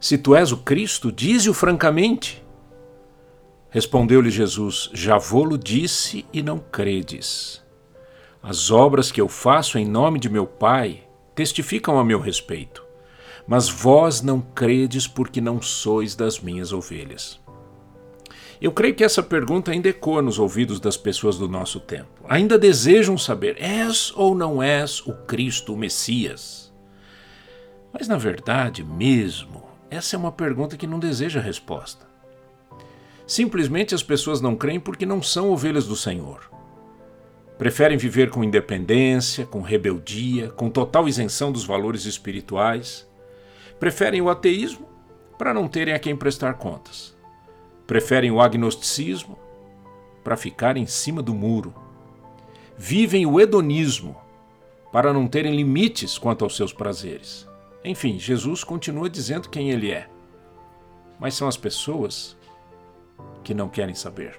Se tu és o Cristo, dize-o francamente. Respondeu-lhe Jesus: Já vou-lo disse e não credes. As obras que eu faço em nome de meu Pai testificam a meu respeito, mas vós não credes porque não sois das minhas ovelhas. Eu creio que essa pergunta ainda ecoa nos ouvidos das pessoas do nosso tempo. Ainda desejam saber: és ou não és o Cristo, o Messias? Mas na verdade, mesmo, essa é uma pergunta que não deseja resposta. Simplesmente as pessoas não creem porque não são ovelhas do Senhor. Preferem viver com independência, com rebeldia, com total isenção dos valores espirituais. Preferem o ateísmo para não terem a quem prestar contas. Preferem o agnosticismo para ficar em cima do muro. Vivem o hedonismo para não terem limites quanto aos seus prazeres. Enfim, Jesus continua dizendo quem ele é. Mas são as pessoas que não querem saber.